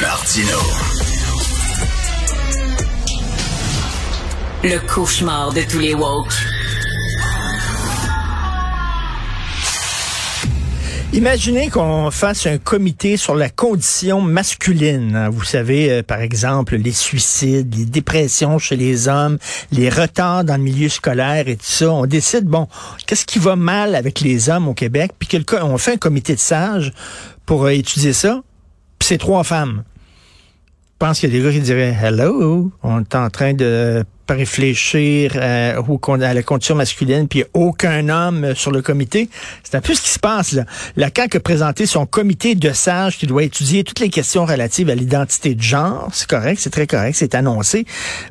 Martino. Le cauchemar de tous les woke. Imaginez qu'on fasse un comité sur la condition masculine. Vous savez, euh, par exemple, les suicides, les dépressions chez les hommes, les retards dans le milieu scolaire et tout ça. On décide, bon, qu'est-ce qui va mal avec les hommes au Québec, puis quelqu'un, on fait un comité de sages pour euh, étudier ça. C'est trois femmes. Je pense qu'il y a des gars qui diraient Hello, on est en train de réfléchir euh, à la condition masculine, puis aucun homme sur le comité. C'est un peu ce qui se passe là. La CAQ a présenté son comité de sages qui doit étudier toutes les questions relatives à l'identité de genre. C'est correct, c'est très correct, c'est annoncé.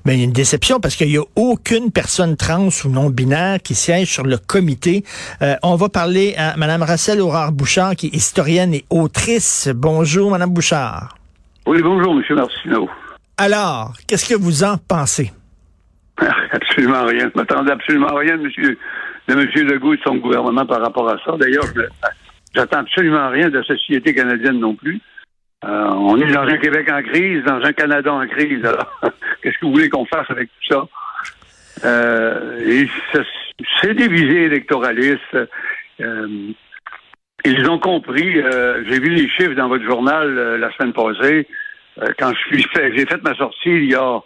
Mais il y a une déception parce qu'il n'y a aucune personne trans ou non-binaire qui siège sur le comité. Euh, on va parler à Mme Russell Aurore-Bouchard, qui est historienne et autrice. Bonjour, Mme Bouchard. Oui, bonjour, M. Martineau. Alors, qu'est-ce que vous en pensez? Absolument rien. Je m'attendais absolument rien de M. De monsieur Legault et de son gouvernement par rapport à ça. D'ailleurs, j'attends absolument rien de la société canadienne non plus. Euh, on est dans un Québec en crise, dans un Canada en crise. Alors, qu'est-ce que vous voulez qu'on fasse avec tout ça? Euh, et c'est des visées électoralistes. Euh, ils ont compris. Euh, j'ai vu les chiffres dans votre journal euh, la semaine passée. Euh, quand je suis fait, j'ai fait ma sortie il y a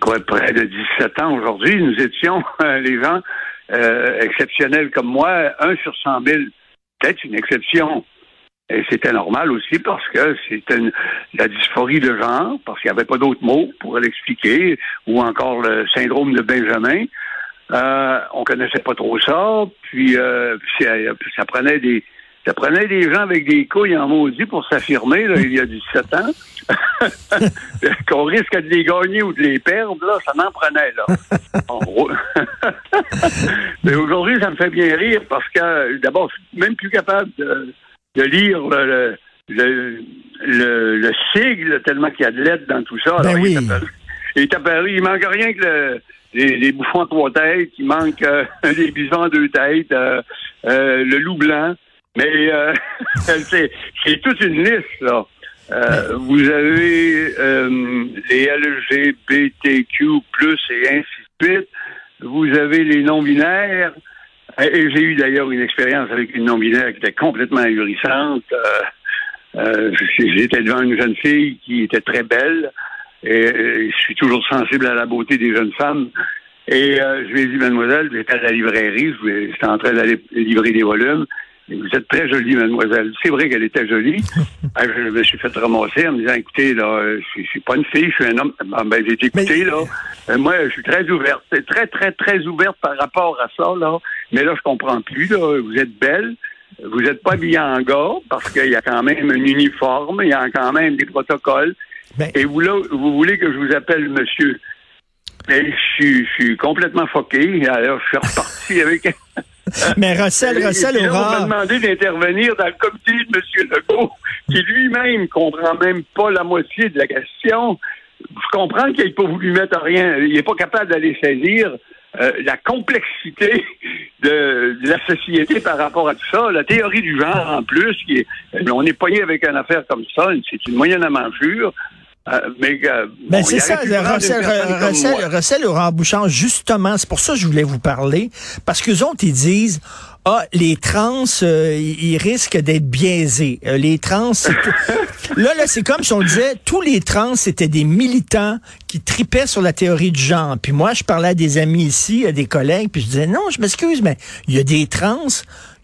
quoi, près de 17 ans aujourd'hui. Nous étions les gens exceptionnels comme moi, un sur 100 000. Peut-être une exception. Et c'était normal aussi parce que c'était la dysphorie de genre, parce qu'il n'y avait pas d'autres mots pour l'expliquer, ou encore le syndrome de Benjamin. Euh, on connaissait pas trop ça. Puis euh, ça prenait des ça prenait des gens avec des couilles en maudit pour s'affirmer il y a 17 ans. Qu'on risque de les gagner ou de les perdre, là, ça m'en prenait là. Mais aujourd'hui, ça me fait bien rire parce que d'abord, je suis même plus capable de, lire le, le, le, sigle tellement qu'il y a de lettres dans tout ça. Ben oui. il, est apparu, il manque rien que le les, bouffons à trois têtes, il manque euh, les bisons à deux têtes, euh, euh, le loup blanc. Mais c'est, toute une liste, là. vous avez les LGBTQ+, et ainsi de suite. Vous avez les non-binaires. Et j'ai eu d'ailleurs une expérience avec une non-binaire qui était complètement ahurissante. J'étais devant une jeune fille qui était très belle. Et, je suis toujours sensible à la beauté des jeunes femmes. Et euh, je lui ai dit, mademoiselle, j'étais à la librairie, j'étais en train d'aller livrer des volumes. Et vous êtes très jolie, mademoiselle. C'est vrai qu'elle était jolie. Ah, je me suis fait ramasser en me disant, écoutez, là, je, suis pas une fille, je suis un homme. ben, j'ai dit, écoutez, là, euh, moi, je suis très ouverte. Très, très, très ouverte par rapport à ça, là. Mais là, je comprends plus, là. Vous êtes belle. Vous n'êtes pas habillée en gars parce qu'il y a quand même un uniforme, il y a quand même des protocoles. Ben- Et vous, vous voulez que je vous appelle monsieur? Mais je, suis complètement foqué. Alors, je suis reparti avec. Mais Russell, Russell aura. On m'a demandé d'intervenir dans le comité de M. Legault, qui lui-même comprend même pas la moitié de la question. Je comprends qu'il n'ait pas voulu mettre rien. Il n'est pas capable d'aller saisir euh, la complexité de, la société par rapport à tout ça. La théorie du genre, en plus, qui est, on est poigné avec une affaire comme ça, c'est une moyenne à manger. Euh, mais ben c'est ça, Russell, Laurent Bouchard, justement, c'est pour ça que je voulais vous parler, parce que autres, ils disent, ah, les trans, euh, ils risquent d'être biaisés. Euh, les trans, là, là, c'est comme si on disait, tous les trans, c'était des militants qui tripaient sur la théorie du genre. Puis moi, je parlais à des amis ici, à des collègues, puis je disais, non, je m'excuse, mais il y a des trans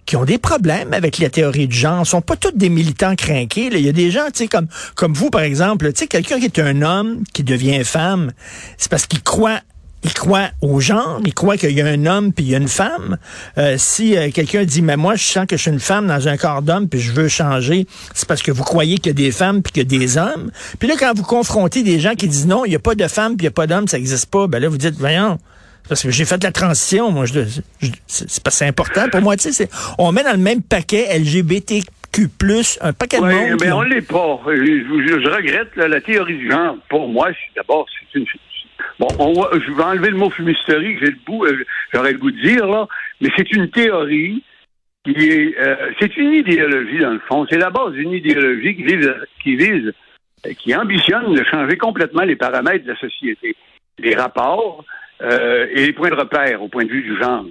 qui ont des problèmes avec la théorie du genre. Ils sont pas tous des militants craqués. Il y a des gens, tu sais, comme, comme vous, par exemple, tu sais, quelqu'un qui est un homme qui devient femme, c'est parce qu'il croit il croit au genre, il croit qu'il y a un homme puis il y a une femme. Euh, si euh, quelqu'un dit mais moi je sens que je suis une femme dans un corps d'homme puis je veux changer, c'est parce que vous croyez qu'il y a des femmes puis qu'il y a des hommes. Puis là quand vous confrontez des gens qui disent non, il n'y a pas de femmes puis il n'y a pas d'hommes, ça n'existe pas, ben là vous dites voyons, parce que j'ai fait la transition, moi, je, c'est pas important pour moi, tu sais, on met dans le même paquet LGBTQ+, un paquet de monde. mais on l'est pas. Je, regrette la théorie du genre. Pour moi, d'abord, c'est une Bon, je vais enlever le mot fumisterie, j'ai le bout, euh, j'aurais le goût de dire là, mais c'est une théorie qui est, euh, c'est une idéologie dans le fond. C'est la base d'une idéologie qui vise, qui vise qui ambitionne de changer complètement les paramètres de la société, les rapports euh, et les points de repère au point de vue du genre.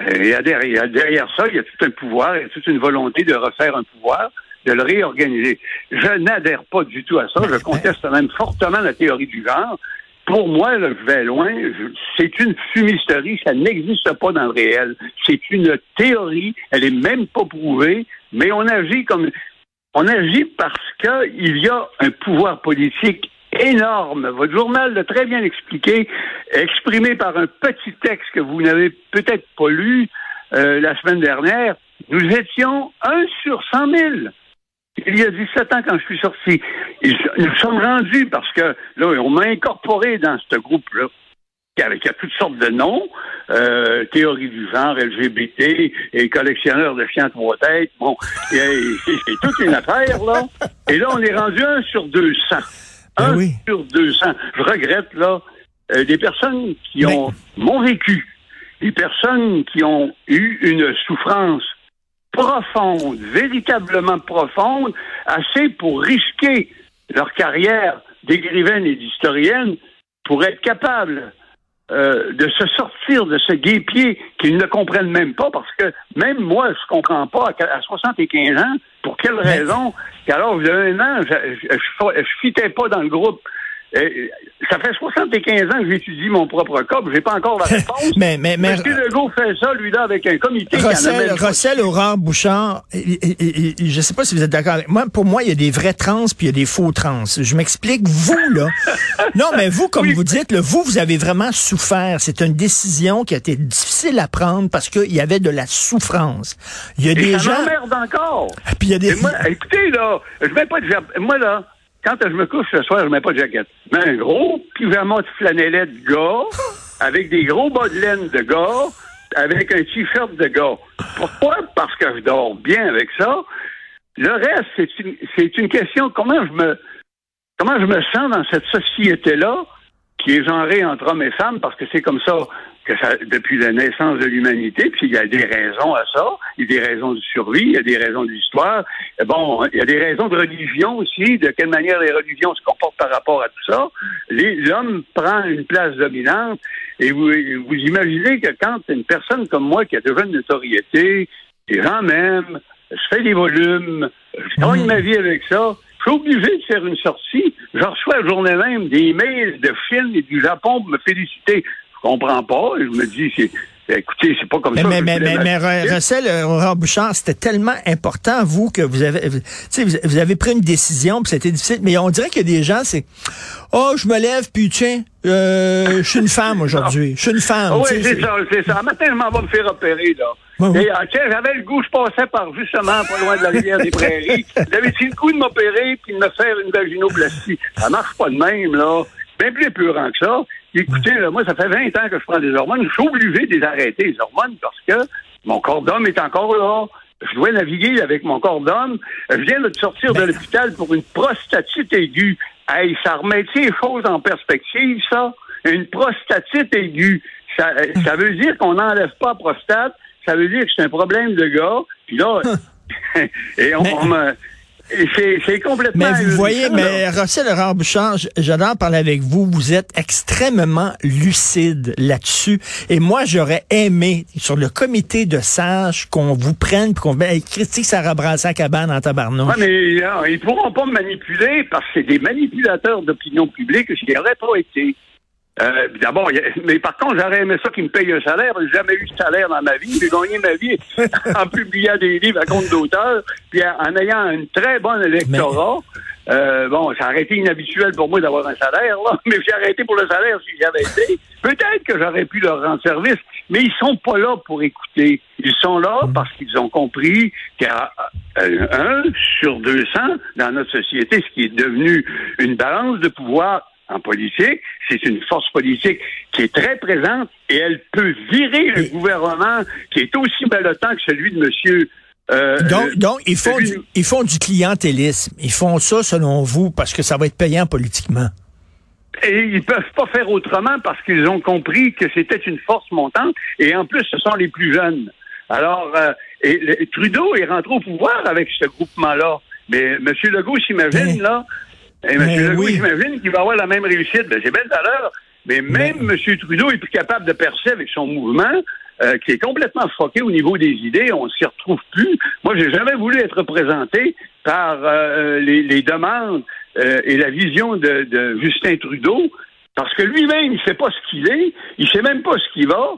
Et derrière, derrière ça, il y a tout un pouvoir, il y a toute une volonté de refaire un pouvoir, de le réorganiser. Je n'adhère pas du tout à ça. Je conteste même fortement la théorie du genre. Pour moi, je vais loin. C'est une fumisterie. Ça n'existe pas dans le réel. C'est une théorie. Elle est même pas prouvée. Mais on agit comme on agit parce qu'il y a un pouvoir politique énorme. Votre journal l'a très bien expliqué, exprimé par un petit texte que vous n'avez peut-être pas lu euh, la semaine dernière. Nous étions un sur cent mille. Il y a 17 ans quand je suis sorti. Nous sommes rendus parce que là, on m'a incorporé dans ce groupe-là avec a toutes sortes de noms, euh, théorie du genre, LGBT, et collectionneur de chiens trois têtes. Bon, c'est toute une affaire, là. Et là, on est rendu un sur 200. Ben un sur 200. Je regrette, là, euh, des personnes qui ont mon vécu, des personnes qui ont eu une souffrance profonde, véritablement profonde, assez pour risquer leur carrière d'écrivaine et d'historienne pour être capable euh, de se sortir de ce guépier qu'ils ne comprennent même pas, parce que même moi, je comprends pas à 75 ans, pour quelle raison, qu'alors, vous avez un an, je, je fitais pas dans le groupe ça fait 75 ans que j'étudie mon propre cas, j'ai pas encore la réponse. mais, mais, mais, M. Legault fait ça, lui, là, avec un comité Rossel, Rossel Aurore Bouchard, et, je sais pas si vous êtes d'accord avec moi, pour moi, il y a des vrais trans puis il y a des faux trans. Je m'explique, vous, là. non, mais vous, comme vous dites, vous, vous avez vraiment souffert. C'est une décision qui a été difficile à prendre parce qu'il y avait de la souffrance. Il y a des ça gens. m'emmerde encore. Puis il y a des. moi, écoutez, là, je mets pas de. Moi, là, quand je me couche ce soir, je mets pas de jaquette. Mais un gros pyjama de flanellette de gars, avec des gros bas de laine de gars, avec un t-shirt de gars. Pourquoi? Parce que je dors bien avec ça. Le reste, c'est une, une question comment je me comment je me sens dans cette société-là qui est genrée entre hommes et femmes, parce que c'est comme ça que ça, depuis la naissance de l'humanité, puis il y a des raisons à ça, il y a des raisons de survie, il y a des raisons d'histoire, bon, il y a des raisons de religion aussi, de quelle manière les religions se comportent par rapport à tout ça. L'homme prend une place dominante, et vous, vous imaginez que quand une personne comme moi qui a déjà une notoriété, les gens m'aiment, je fais des volumes, je gagne ma vie avec ça, je suis obligé de faire une sortie. Je reçois la journée même des mails de films et du Japon pour me féliciter comprends pas. Je me dis, c'est, Écoutez, c'est pas comme mais, ça. Mais, mais, mais, mais Russell euh, Bouchard, c'était tellement important, vous, que vous avez, vous, vous avez pris une décision, puis c'était difficile. Mais on dirait qu'il y a des gens, c'est, oh, je me lève, puis tiens, euh, je suis une femme aujourd'hui. Je suis une femme. Oui, c'est ça, c'est ça. Matin, je m'en vais me faire opérer, là. Et, ah, tiens, j'avais le goût, je passais par justement pas loin de la rivière des Prairies. J'avais-tu le goût de m'opérer puis de me faire une vaginoplastie? Ça marche pas de même, là. Bien plus épurant que ça. Écoutez, moi, ça fait 20 ans que je prends des hormones. Je suis obligé de les arrêter, les hormones, parce que mon corps d'homme est encore là. Je dois naviguer avec mon corps d'homme. Je viens de sortir de ben. l'hôpital pour une prostatite aiguë. Hey, ça remet les choses en perspective, ça. Une prostatite aiguë. Ça, ça veut dire qu'on n'enlève pas la prostate. Ça veut dire que c'est un problème de gars. Puis là, et on, on me, c'est complètement. Mais vous voyez, mais Rossel Laurent Bouchard, j'adore parler avec vous. Vous êtes extrêmement lucide là-dessus. Et moi, j'aurais aimé, sur le comité de sages, qu'on vous prenne qu'on ben, critique Sarah Brassac cabane en tabarnouche. Ouais, mais euh, ils pourront pas me manipuler parce que c'est des manipulateurs d'opinion publique. Je n'y aurais pas été. Euh, D'abord, mais par contre, j'aurais aimé ça qu'ils me payent un salaire. J'ai jamais eu de salaire dans ma vie. J'ai gagné ma vie en publiant des livres à compte d'auteur, puis en, ayant un très bon électorat. Euh, bon, ça aurait été inhabituel pour moi d'avoir un salaire, là, mais j'ai arrêté pour le salaire si j'avais été. Peut-être que j'aurais pu leur rendre service, mais ils sont pas là pour écouter. Ils sont là mm. parce qu'ils ont compris qu'il y a un sur 200 dans notre société, ce qui est devenu une balance de pouvoir en politique. C'est une force politique qui est très présente et elle peut virer le gouvernement qui est aussi balotant que celui de monsieur euh, donc, donc ils, font du, ils font du clientélisme. Ils font ça, selon vous, parce que ça va être payant politiquement. Et ils peuvent pas faire autrement parce qu'ils ont compris que c'était une force montante. Et en plus, ce sont les plus jeunes. Alors, euh, et, Trudeau est rentré au pouvoir avec ce groupement-là. Mais M. Legault s'imagine, ben. là, Et M. Mais Legault, oui. j'imagine qu'il va avoir la même réussite. Ben, c'est belle valeur. Mais même M. Trudeau est plus capable de percer avec son mouvement, euh, qui est complètement foqué au niveau des idées. On s'y retrouve plus. Moi, j'ai jamais voulu être représenté par euh, les, les demandes euh, et la vision de, de Justin Trudeau, parce que lui-même, il sait pas ce qu'il est, il sait même pas ce qu'il va.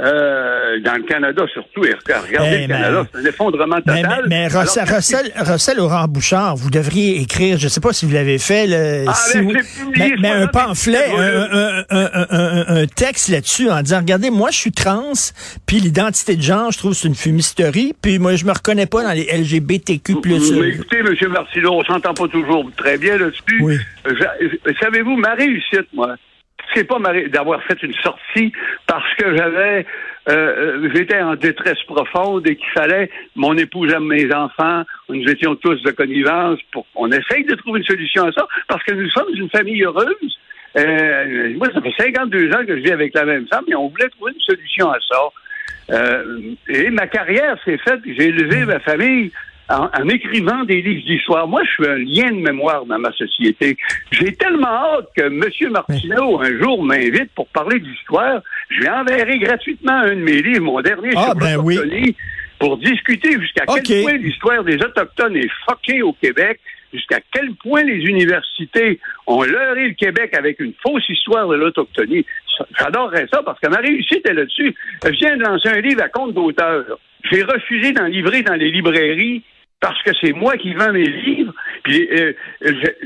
Euh, dans le Canada surtout, et regardez Eh, le mais- Canada, c'est un effondrement Mais, total. mais, mais Russell, Alors, Russell, Russell Laurent Bouchard, vous devriez écrire, je ne sais pas si vous l'avez fait, le, Ah, si mais vous- mais, mais un pamphlet, un, un, un, un, un- un texte là-dessus en disant, regardez, moi je suis trans, puis l'identité de genre, je trouve c'est une fumisterie, puis moi je me reconnais pas dans les LGBTQ+. Mais euh, écoutez, M. Martineau, on s'entend pas toujours très bien là-dessus. Oui. Euh, Savez-vous, ma réussite, moi, c'est pas d'avoir fait une sortie parce que j'avais euh, euh, j'étais en détresse profonde et qu'il fallait mon épouse aime mes enfants, nous étions tous de connivence pour qu'on essaye de trouver une solution à ça, parce que nous sommes une famille heureuse. Euh, moi, ça fait 52 ans que je vis avec la même femme et on voulait trouver une solution à ça. Euh, et ma carrière s'est faite, j'ai élevé ma famille en, en écrivant des livres d'histoire. Moi, je suis un lien de mémoire dans ma société. J'ai tellement hâte que M. Martineau, un jour, m'invite pour parler d'histoire. Je lui enverrai gratuitement un de mes livres, mon dernier Ah, sur ben oui. pour discuter jusqu'à quel point l'histoire des Autochtones est fuckée au Québec, jusqu'à quel point les universités ont leurré le Québec avec une fausse histoire de l'Autochtonie. J'adorerais ça parce que ma réussite est là-dessus. Je viens de lancer un livre à compte d'auteur. J'ai refusé d'en livrer dans les librairies parce que c'est moi qui vends mes livres. Puis euh,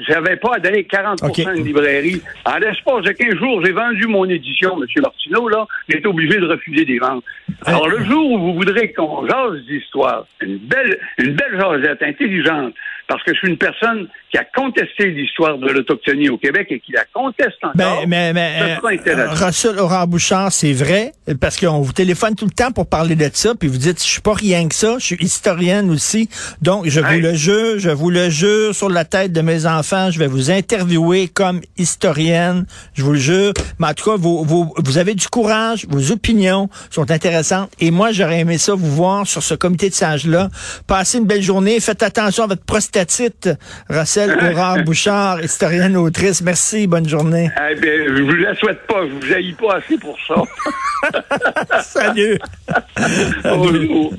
j'avais pas à donner 40 OK. de librairie. En l'espace de 15 jours, j'ai vendu mon édition, M. Martineau, là. J'ai été obligé de refuser des ventes. Alors, le jour où vous voudrez qu'on jase d'histoire, une belle, une belle jasette intelligente, parce que je suis une personne qui a contesté l'histoire de l'Autochtonie au Québec et qui la conteste encore. Ben, mais, mais, ça sera euh. Russell Laurent Bouchard, c'est vrai, parce qu'on vous téléphone tout le temps pour parler de ça, puis vous dites, je suis pas rien que ça, je suis historienne aussi, donc je vous le jure, je vous le jure, sur la tête de mes enfants, je vais vous interviewer comme historienne, je vous le jure, mais en tout cas, vous, vous, vous avez du courage, vos opinions sont intéressantes, et moi, j'aurais aimé ça vous voir sur ce comité de sages-là. Passez une belle journée, faites attention à votre prostatite, Russell Laurent Bouchard, historienne, autrice, merci, bonne journée. Eh bien, je vous la souhaite pas, je vous haïs pas assez pour ça. Salut. Bonjour.